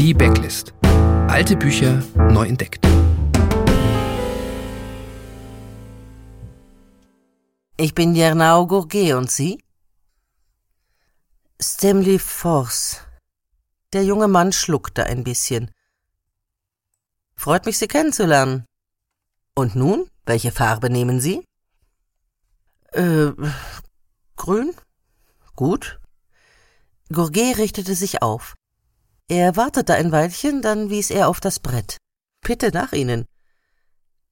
Die Backlist. Alte Bücher neu entdeckt. Ich bin Jernau Gourget und Sie? Stemley Force. Der junge Mann schluckte ein bisschen. Freut mich, Sie kennenzulernen. Und nun, welche Farbe nehmen Sie? Äh, grün? Gut. Gourget richtete sich auf. Er wartete ein Weilchen, dann wies er auf das Brett. Bitte nach Ihnen.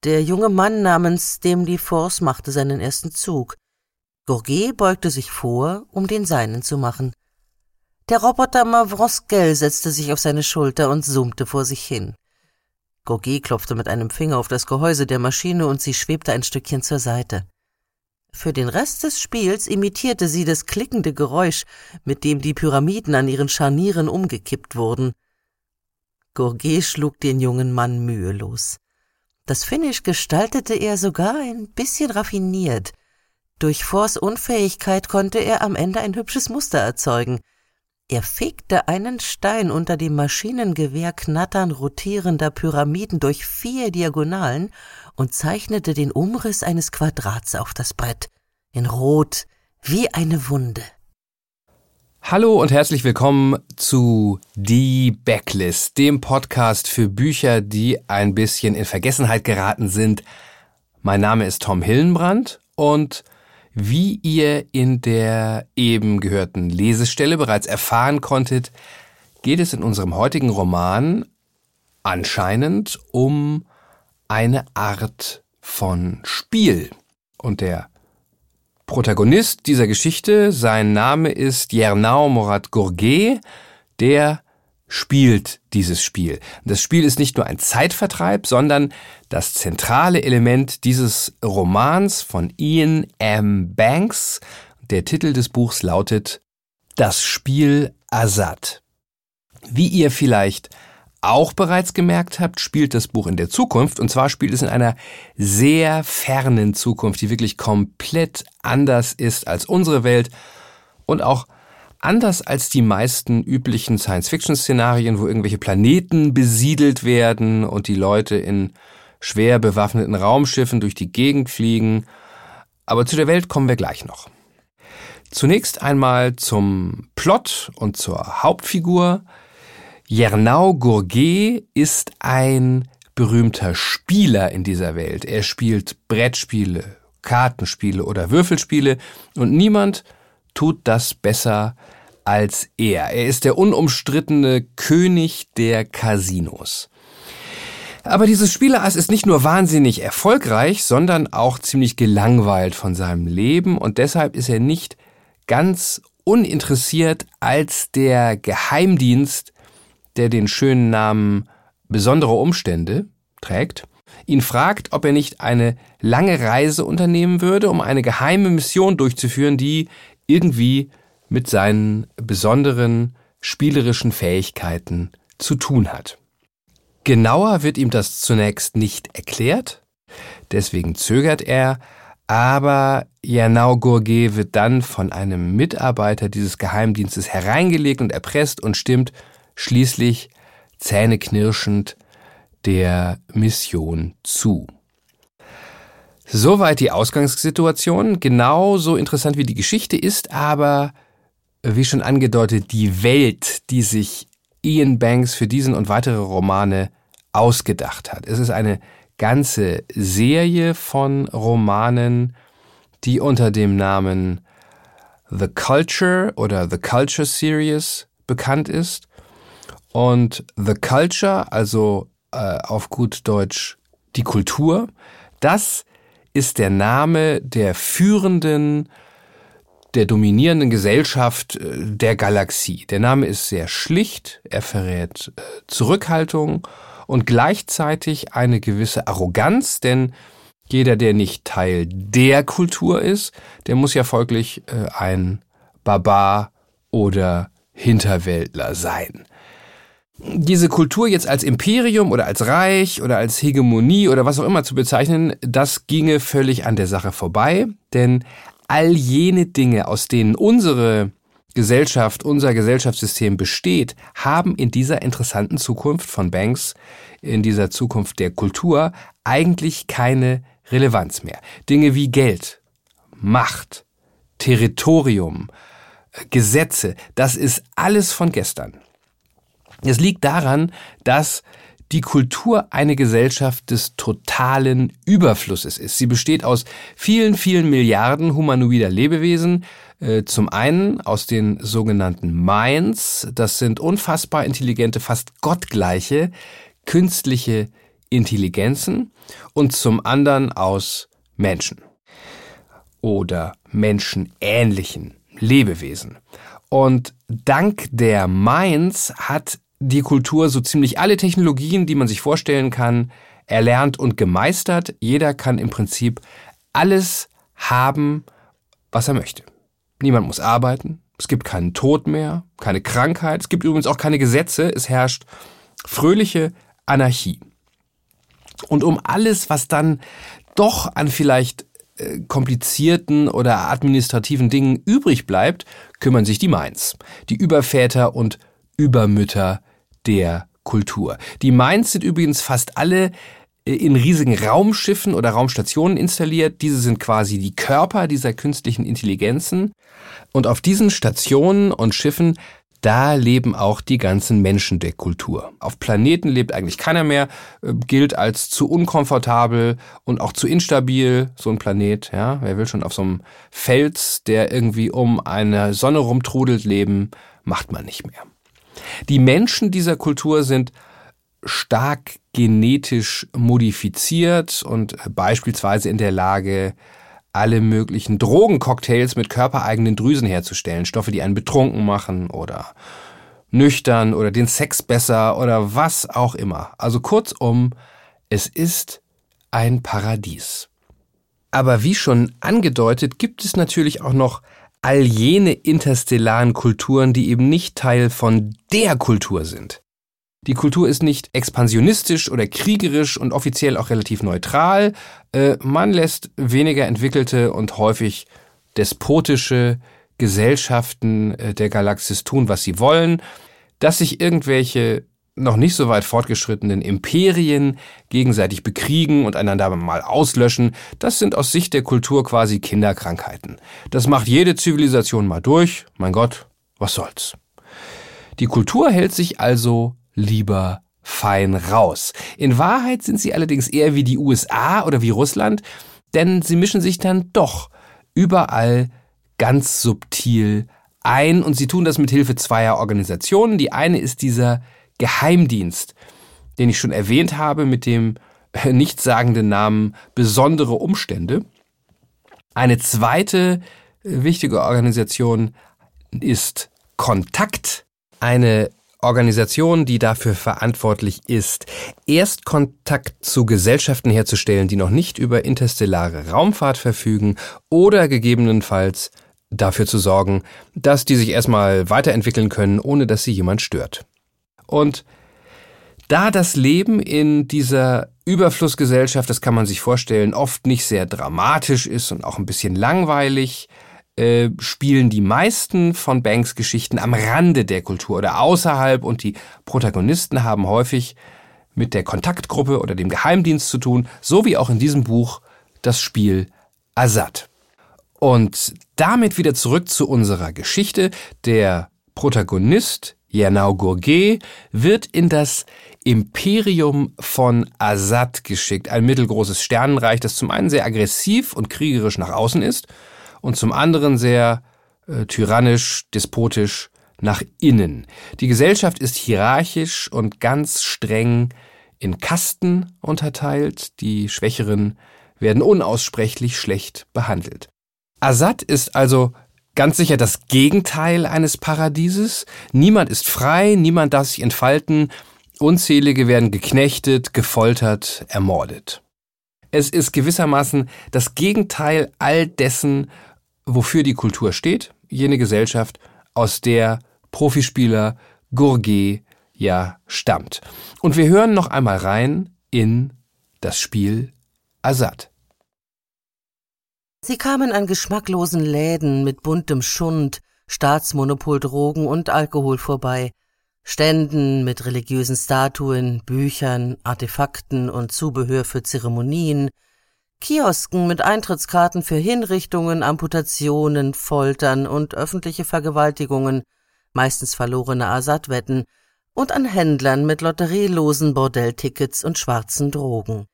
Der junge Mann namens Demli Force machte seinen ersten Zug. Gourget beugte sich vor, um den seinen zu machen. Der Roboter Mavroskel setzte sich auf seine Schulter und summte vor sich hin. Gourget klopfte mit einem Finger auf das Gehäuse der Maschine und sie schwebte ein Stückchen zur Seite. Für den Rest des Spiels imitierte sie das klickende Geräusch, mit dem die Pyramiden an ihren Scharnieren umgekippt wurden. Gourget schlug den jungen Mann mühelos. Das Finish gestaltete er sogar ein bisschen raffiniert. Durch Force Unfähigkeit konnte er am Ende ein hübsches Muster erzeugen – er fegte einen Stein unter dem Maschinengewehr knattern rotierender Pyramiden durch vier Diagonalen und zeichnete den Umriss eines Quadrats auf das Brett. In Rot, wie eine Wunde. Hallo und herzlich willkommen zu Die Backlist, dem Podcast für Bücher, die ein bisschen in Vergessenheit geraten sind. Mein Name ist Tom Hillenbrand und wie ihr in der eben gehörten Lesestelle bereits erfahren konntet, geht es in unserem heutigen Roman anscheinend um eine Art von Spiel. Und der Protagonist dieser Geschichte, sein Name ist Jernau Morat Gourget, der spielt dieses Spiel. Das Spiel ist nicht nur ein Zeitvertreib, sondern das zentrale Element dieses Romans von Ian M. Banks. Der Titel des Buchs lautet Das Spiel Azad. Wie ihr vielleicht auch bereits gemerkt habt, spielt das Buch in der Zukunft. Und zwar spielt es in einer sehr fernen Zukunft, die wirklich komplett anders ist als unsere Welt und auch Anders als die meisten üblichen Science-Fiction-Szenarien, wo irgendwelche Planeten besiedelt werden und die Leute in schwer bewaffneten Raumschiffen durch die Gegend fliegen. Aber zu der Welt kommen wir gleich noch. Zunächst einmal zum Plot und zur Hauptfigur. Jernau Gourget ist ein berühmter Spieler in dieser Welt. Er spielt Brettspiele, Kartenspiele oder Würfelspiele und niemand tut das besser als er. Er ist der unumstrittene König der Casinos. Aber dieses Spielerass ist nicht nur wahnsinnig erfolgreich, sondern auch ziemlich gelangweilt von seinem Leben und deshalb ist er nicht ganz uninteressiert, als der Geheimdienst, der den schönen Namen besondere Umstände trägt, ihn fragt, ob er nicht eine lange Reise unternehmen würde, um eine geheime Mission durchzuführen, die irgendwie mit seinen besonderen spielerischen Fähigkeiten zu tun hat. Genauer wird ihm das zunächst nicht erklärt, deswegen zögert er, aber Janau Gourget wird dann von einem Mitarbeiter dieses Geheimdienstes hereingelegt und erpresst und stimmt schließlich zähneknirschend der Mission zu. Soweit die Ausgangssituation. Genauso interessant wie die Geschichte ist aber, wie schon angedeutet, die Welt, die sich Ian Banks für diesen und weitere Romane ausgedacht hat. Es ist eine ganze Serie von Romanen, die unter dem Namen The Culture oder The Culture Series bekannt ist. Und The Culture, also äh, auf gut Deutsch die Kultur, das ist der Name der führenden, der dominierenden Gesellschaft äh, der Galaxie. Der Name ist sehr schlicht, er verrät äh, Zurückhaltung und gleichzeitig eine gewisse Arroganz, denn jeder, der nicht Teil der Kultur ist, der muss ja folglich äh, ein Barbar oder Hinterwäldler sein diese Kultur jetzt als Imperium oder als Reich oder als Hegemonie oder was auch immer zu bezeichnen, das ginge völlig an der Sache vorbei, denn all jene Dinge, aus denen unsere Gesellschaft, unser Gesellschaftssystem besteht, haben in dieser interessanten Zukunft von Banks, in dieser Zukunft der Kultur, eigentlich keine Relevanz mehr. Dinge wie Geld, Macht, Territorium, Gesetze, das ist alles von gestern. Es liegt daran, dass die Kultur eine Gesellschaft des totalen Überflusses ist. Sie besteht aus vielen, vielen Milliarden humanoider Lebewesen. Äh, zum einen aus den sogenannten Minds, das sind unfassbar intelligente, fast gottgleiche künstliche Intelligenzen und zum anderen aus Menschen oder menschenähnlichen Lebewesen. Und dank der Minds hat die Kultur so ziemlich alle Technologien, die man sich vorstellen kann, erlernt und gemeistert. Jeder kann im Prinzip alles haben, was er möchte. Niemand muss arbeiten. Es gibt keinen Tod mehr, keine Krankheit. Es gibt übrigens auch keine Gesetze. Es herrscht fröhliche Anarchie. Und um alles, was dann doch an vielleicht äh, komplizierten oder administrativen Dingen übrig bleibt, kümmern sich die Mainz, die Überväter und Übermütter der Kultur. Die Mainz sind übrigens fast alle äh, in riesigen Raumschiffen oder Raumstationen installiert. Diese sind quasi die Körper dieser künstlichen Intelligenzen. Und auf diesen Stationen und Schiffen da leben auch die ganzen Menschen der Kultur. Auf Planeten lebt eigentlich keiner mehr, äh, gilt als zu unkomfortabel und auch zu instabil, so ein Planet, ja. Wer will schon auf so einem Fels, der irgendwie um eine Sonne rumtrudelt, leben, macht man nicht mehr. Die Menschen dieser Kultur sind stark genetisch modifiziert und beispielsweise in der Lage, alle möglichen Drogencocktails mit körpereigenen Drüsen herzustellen. Stoffe, die einen betrunken machen oder nüchtern oder den Sex besser oder was auch immer. Also kurzum, es ist ein Paradies. Aber wie schon angedeutet, gibt es natürlich auch noch all jene interstellaren Kulturen, die eben nicht Teil von der Kultur sind. Die Kultur ist nicht expansionistisch oder kriegerisch und offiziell auch relativ neutral. Äh, man lässt weniger entwickelte und häufig despotische Gesellschaften äh, der Galaxis tun, was sie wollen. Dass sich irgendwelche noch nicht so weit fortgeschrittenen Imperien gegenseitig bekriegen und einander mal auslöschen, das sind aus Sicht der Kultur quasi Kinderkrankheiten. Das macht jede Zivilisation mal durch. Mein Gott, was soll's. Die Kultur hält sich also lieber fein raus. In Wahrheit sind sie allerdings eher wie die USA oder wie Russland, denn sie mischen sich dann doch überall ganz subtil ein und sie tun das mit Hilfe zweier Organisationen. Die eine ist dieser Geheimdienst, den ich schon erwähnt habe mit dem äh, nichtssagenden Namen besondere Umstände. Eine zweite äh, wichtige Organisation ist Kontakt, eine Organisation, die dafür verantwortlich ist, erst Kontakt zu Gesellschaften herzustellen, die noch nicht über interstellare Raumfahrt verfügen oder gegebenenfalls dafür zu sorgen, dass die sich erstmal weiterentwickeln können, ohne dass sie jemand stört. Und da das Leben in dieser Überflussgesellschaft, das kann man sich vorstellen, oft nicht sehr dramatisch ist und auch ein bisschen langweilig, äh, spielen die meisten von Banks Geschichten am Rande der Kultur oder außerhalb und die Protagonisten haben häufig mit der Kontaktgruppe oder dem Geheimdienst zu tun, so wie auch in diesem Buch das Spiel Azad. Und damit wieder zurück zu unserer Geschichte. Der Protagonist Janau Gourget wird in das Imperium von Azad geschickt, ein mittelgroßes Sternenreich, das zum einen sehr aggressiv und kriegerisch nach außen ist und zum anderen sehr äh, tyrannisch, despotisch nach innen. Die Gesellschaft ist hierarchisch und ganz streng in Kasten unterteilt, die Schwächeren werden unaussprechlich schlecht behandelt. Assad ist also ganz sicher das Gegenteil eines Paradieses. Niemand ist frei, niemand darf sich entfalten, unzählige werden geknechtet, gefoltert, ermordet. Es ist gewissermaßen das Gegenteil all dessen, wofür die Kultur steht, jene Gesellschaft, aus der Profispieler Gourget ja stammt. Und wir hören noch einmal rein in das Spiel Assad. Sie kamen an geschmacklosen Läden mit buntem Schund, Staatsmonopol Drogen und Alkohol vorbei, Ständen mit religiösen Statuen, Büchern, Artefakten und Zubehör für Zeremonien, Kiosken mit Eintrittskarten für Hinrichtungen, Amputationen, Foltern und öffentliche Vergewaltigungen, meistens verlorene Assad-Wetten, und an Händlern mit lotterielosen Bordelltickets und schwarzen Drogen.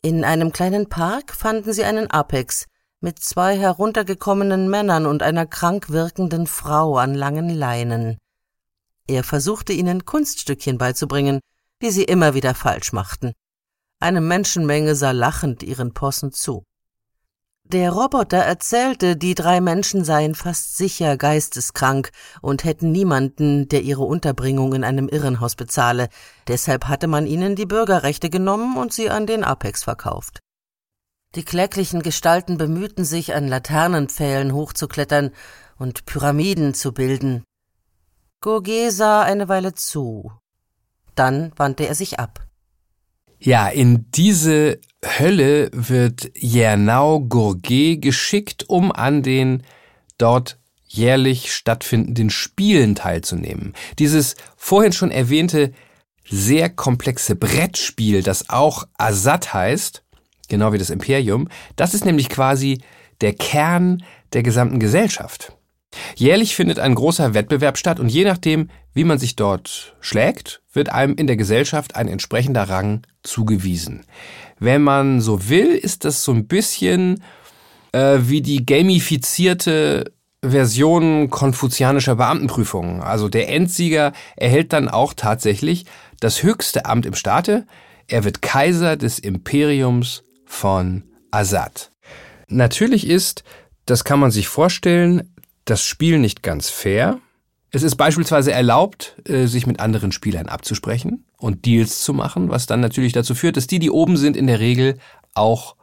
In einem kleinen Park fanden sie einen Apex mit zwei heruntergekommenen Männern und einer krank wirkenden Frau an langen Leinen. Er versuchte ihnen Kunststückchen beizubringen, die sie immer wieder falsch machten. Eine Menschenmenge sah lachend ihren Possen zu. Der Roboter erzählte, die drei Menschen seien fast sicher geisteskrank und hätten niemanden, der ihre Unterbringung in einem Irrenhaus bezahle, deshalb hatte man ihnen die Bürgerrechte genommen und sie an den Apex verkauft. Die kläglichen Gestalten bemühten sich, an Laternenpfählen hochzuklettern und Pyramiden zu bilden. Gourget sah eine Weile zu. Dann wandte er sich ab. Ja, in diese Hölle wird Jernau Gourget geschickt, um an den dort jährlich stattfindenden Spielen teilzunehmen. Dieses vorhin schon erwähnte sehr komplexe Brettspiel, das auch Assad heißt, genau wie das Imperium, das ist nämlich quasi der Kern der gesamten Gesellschaft. Jährlich findet ein großer Wettbewerb statt und je nachdem, wie man sich dort schlägt, wird einem in der Gesellschaft ein entsprechender Rang zugewiesen. Wenn man so will, ist das so ein bisschen äh, wie die gamifizierte Version konfuzianischer Beamtenprüfungen. Also der Endsieger erhält dann auch tatsächlich das höchste Amt im Staate. Er wird Kaiser des Imperiums von Assad. Natürlich ist, das kann man sich vorstellen, das Spiel nicht ganz fair. Es ist beispielsweise erlaubt, äh, sich mit anderen Spielern abzusprechen und Deals zu machen, was dann natürlich dazu führt, dass die, die oben sind, in der Regel auch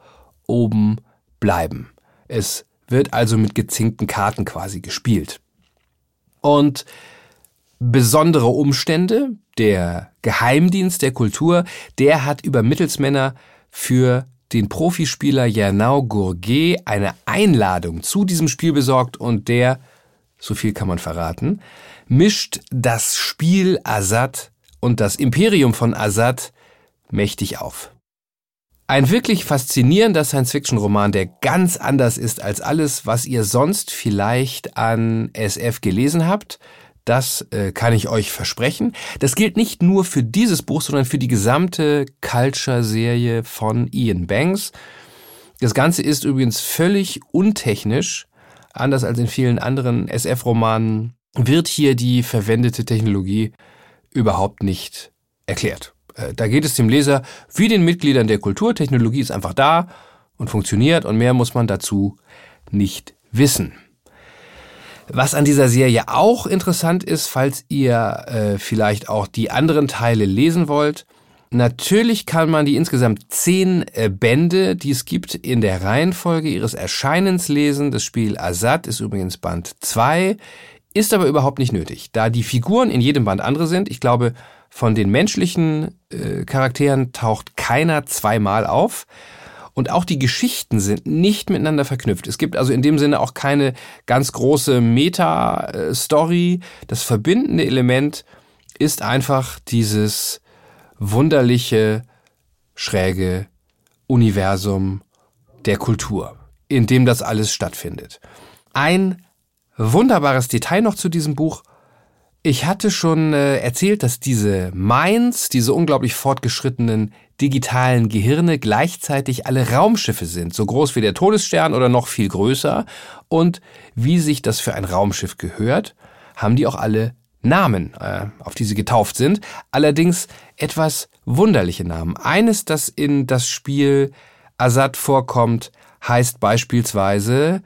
oben bleiben. Es wird also mit gezinkten Karten quasi gespielt. Und besondere Umstände, der Geheimdienst der Kultur, der hat über Mittelsmänner für den Profispieler Jernau Gourget eine Einladung zu diesem Spiel besorgt und der, so viel kann man verraten, mischt das Spiel Assad und das Imperium von Assad mächtig auf. Ein wirklich faszinierender Science-Fiction-Roman, der ganz anders ist als alles, was ihr sonst vielleicht an SF gelesen habt. Das äh, kann ich euch versprechen. Das gilt nicht nur für dieses Buch, sondern für die gesamte Culture-Serie von Ian Banks. Das Ganze ist übrigens völlig untechnisch. Anders als in vielen anderen SF-Romanen wird hier die verwendete Technologie überhaupt nicht erklärt. Äh, da geht es dem Leser wie den Mitgliedern der Kultur. Technologie ist einfach da und funktioniert und mehr muss man dazu nicht wissen. Was an dieser Serie auch interessant ist, falls ihr äh, vielleicht auch die anderen Teile lesen wollt, Natürlich kann man die insgesamt zehn äh, Bände, die es gibt, in der Reihenfolge ihres Erscheinens lesen. Das Spiel Assad ist übrigens Band 2, ist aber überhaupt nicht nötig, da die Figuren in jedem Band andere sind. Ich glaube, von den menschlichen äh, Charakteren taucht keiner zweimal auf. Und auch die Geschichten sind nicht miteinander verknüpft. Es gibt also in dem Sinne auch keine ganz große Meta-Story. Das verbindende Element ist einfach dieses wunderliche, schräge Universum der Kultur, in dem das alles stattfindet. Ein wunderbares Detail noch zu diesem Buch. Ich hatte schon äh, erzählt, dass diese Minds, diese unglaublich fortgeschrittenen digitalen Gehirne gleichzeitig alle Raumschiffe sind, so groß wie der Todesstern oder noch viel größer. Und wie sich das für ein Raumschiff gehört, haben die auch alle Namen, äh, auf die sie getauft sind. Allerdings etwas wunderliche Namen. Eines, das in das Spiel Assad vorkommt, heißt beispielsweise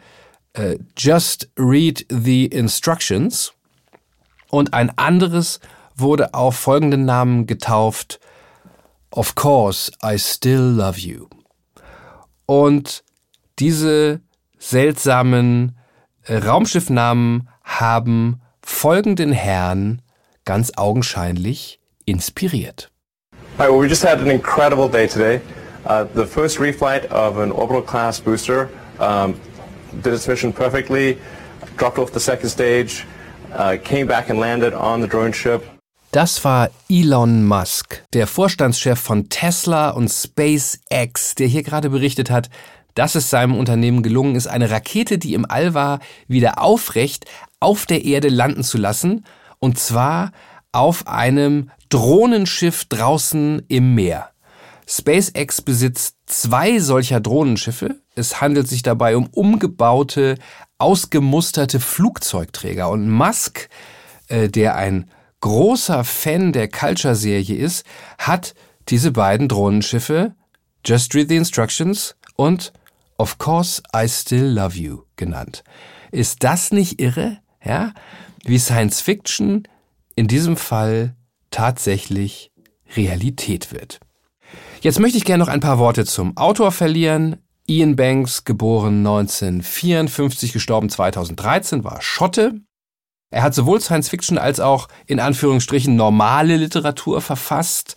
äh, Just Read the Instructions und ein anderes wurde auf folgenden Namen getauft. Of course, I still love you. Und diese seltsamen äh, Raumschiffnamen haben folgenden Herrn ganz augenscheinlich inspiriert. Hi, well, we just had an incredible day today. Uh, the first reflight of an orbital class booster um, did its mission perfectly. dropped off the second stage, uh, came back and landed on the drone ship. Das war Elon Musk, der Vorstandschef von Tesla und SpaceX, der hier gerade berichtet hat, dass es seinem Unternehmen gelungen ist, eine Rakete, die im All war, wieder aufrecht auf der Erde landen zu lassen, und zwar auf einem Drohnenschiff draußen im Meer. SpaceX besitzt zwei solcher Drohnenschiffe. Es handelt sich dabei um umgebaute, ausgemusterte Flugzeugträger. Und Musk, äh, der ein großer Fan der Culture-Serie ist, hat diese beiden Drohnenschiffe Just Read the Instructions und Of Course I Still Love You genannt. Ist das nicht irre? Ja? Wie Science Fiction in diesem Fall tatsächlich Realität wird. Jetzt möchte ich gerne noch ein paar Worte zum Autor verlieren. Ian Banks, geboren 1954, gestorben 2013, war Schotte. Er hat sowohl Science Fiction als auch in Anführungsstrichen normale Literatur verfasst.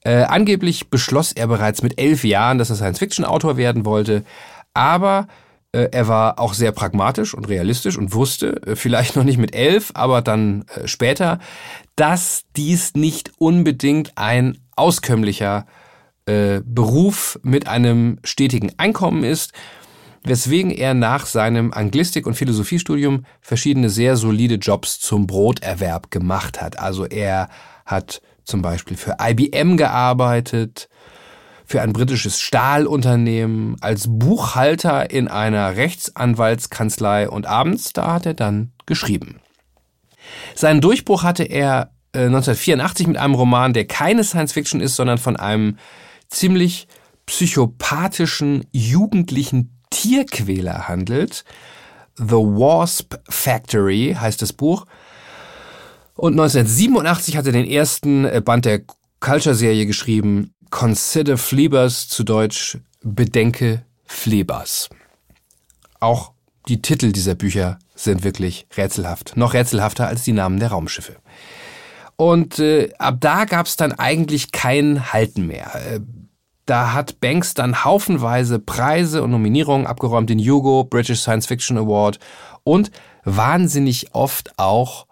Äh, angeblich beschloss er bereits mit elf Jahren, dass er Science Fiction Autor werden wollte. Aber äh, er war auch sehr pragmatisch und realistisch und wusste, äh, vielleicht noch nicht mit elf, aber dann äh, später, dass dies nicht unbedingt ein auskömmlicher äh, Beruf mit einem stetigen Einkommen ist weswegen er nach seinem Anglistik- und Philosophiestudium verschiedene sehr solide Jobs zum Broterwerb gemacht hat. Also er hat zum Beispiel für IBM gearbeitet, für ein britisches Stahlunternehmen, als Buchhalter in einer Rechtsanwaltskanzlei und abends, da hat er dann geschrieben. Seinen Durchbruch hatte er 1984 äh, mit einem Roman, der keine Science Fiction ist, sondern von einem ziemlich psychopathischen jugendlichen Tierquäler handelt. The Wasp Factory heißt das Buch. Und 1987 hat er den ersten äh, Band der Culture-Serie geschrieben, Consider Fleabers, zu Deutsch Bedenke Flebers. Auch die Titel dieser Bücher sind wirklich rätselhaft, noch rätselhafter als die Namen der Raumschiffe. Und äh, ab da gab es dann eigentlich kein Halten mehr. Da hat Banks dann haufenweise Preise und Nominierungen abgeräumt, den Hugo, British Science Fiction Award und wahnsinnig oft auch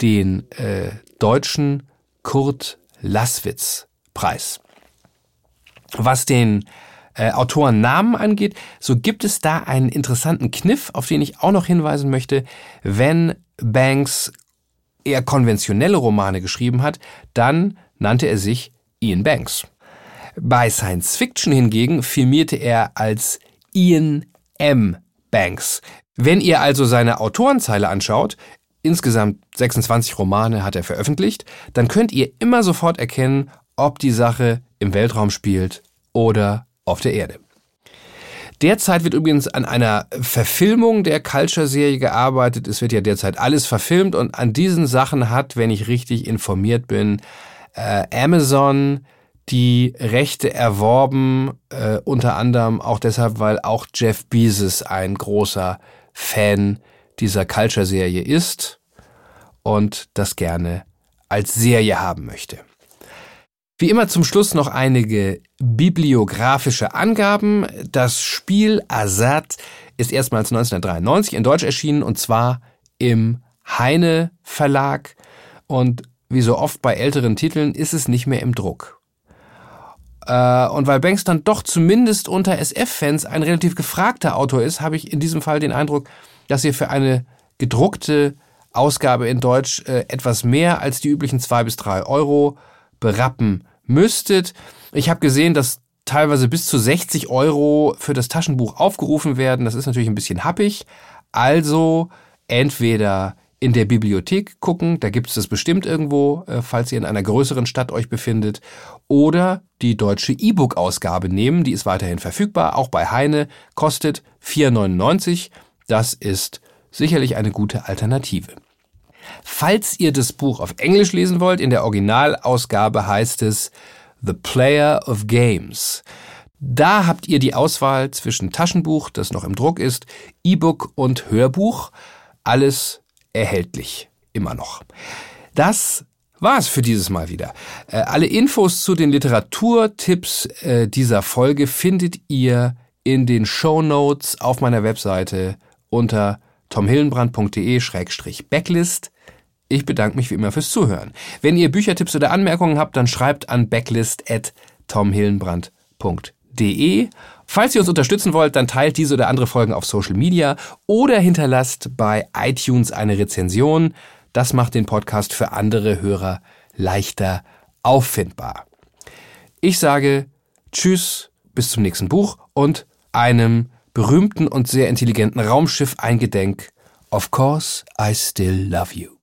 den äh, deutschen Kurt Laswitz Preis. Was den äh, Autorennamen angeht, so gibt es da einen interessanten Kniff, auf den ich auch noch hinweisen möchte. Wenn Banks eher konventionelle Romane geschrieben hat, dann nannte er sich Ian Banks. Bei Science Fiction hingegen firmierte er als Ian M. Banks. Wenn ihr also seine Autorenzeile anschaut, insgesamt 26 Romane hat er veröffentlicht, dann könnt ihr immer sofort erkennen, ob die Sache im Weltraum spielt oder auf der Erde. Derzeit wird übrigens an einer Verfilmung der Culture-Serie gearbeitet. Es wird ja derzeit alles verfilmt und an diesen Sachen hat, wenn ich richtig informiert bin, äh, Amazon die Rechte erworben, äh, unter anderem auch deshalb, weil auch Jeff Bezos ein großer Fan dieser Culture-Serie ist und das gerne als Serie haben möchte. Wie immer zum Schluss noch einige bibliografische Angaben. Das Spiel Azad ist erstmals 1993 in Deutsch erschienen und zwar im Heine Verlag und wie so oft bei älteren Titeln ist es nicht mehr im Druck. Äh, und weil Banks dann doch zumindest unter SF-Fans ein relativ gefragter Autor ist, habe ich in diesem Fall den Eindruck, dass ihr für eine gedruckte Ausgabe in Deutsch äh, etwas mehr als die üblichen zwei bis drei Euro berappen müsstet. Ich habe gesehen, dass teilweise bis zu 60 Euro für das Taschenbuch aufgerufen werden. Das ist natürlich ein bisschen happig. Also entweder in der Bibliothek gucken, da gibt es das bestimmt irgendwo, äh, falls ihr in einer größeren Stadt euch befindet, oder die deutsche E-Book-Ausgabe nehmen, die ist weiterhin verfügbar, auch bei Heine, kostet 4,99. Das ist sicherlich eine gute Alternative. Falls ihr das Buch auf Englisch lesen wollt, in der Originalausgabe heißt es The Player of Games. Da habt ihr die Auswahl zwischen Taschenbuch, das noch im Druck ist, E-Book und Hörbuch. Alles erhältlich. Immer noch. Das war's für dieses Mal wieder. Äh, alle Infos zu den Literaturtipps äh, dieser Folge findet ihr in den Show Notes auf meiner Webseite unter tomhillenbrand.de-backlist. Ich bedanke mich wie immer fürs Zuhören. Wenn ihr Büchertipps oder Anmerkungen habt, dann schreibt an backlist.tomhillenbrand.de. Falls ihr uns unterstützen wollt, dann teilt diese oder andere Folgen auf Social Media oder hinterlasst bei iTunes eine Rezension. Das macht den Podcast für andere Hörer leichter auffindbar. Ich sage Tschüss, bis zum nächsten Buch und einem berühmten und sehr intelligenten Raumschiff eingedenk. Of course, I still love you.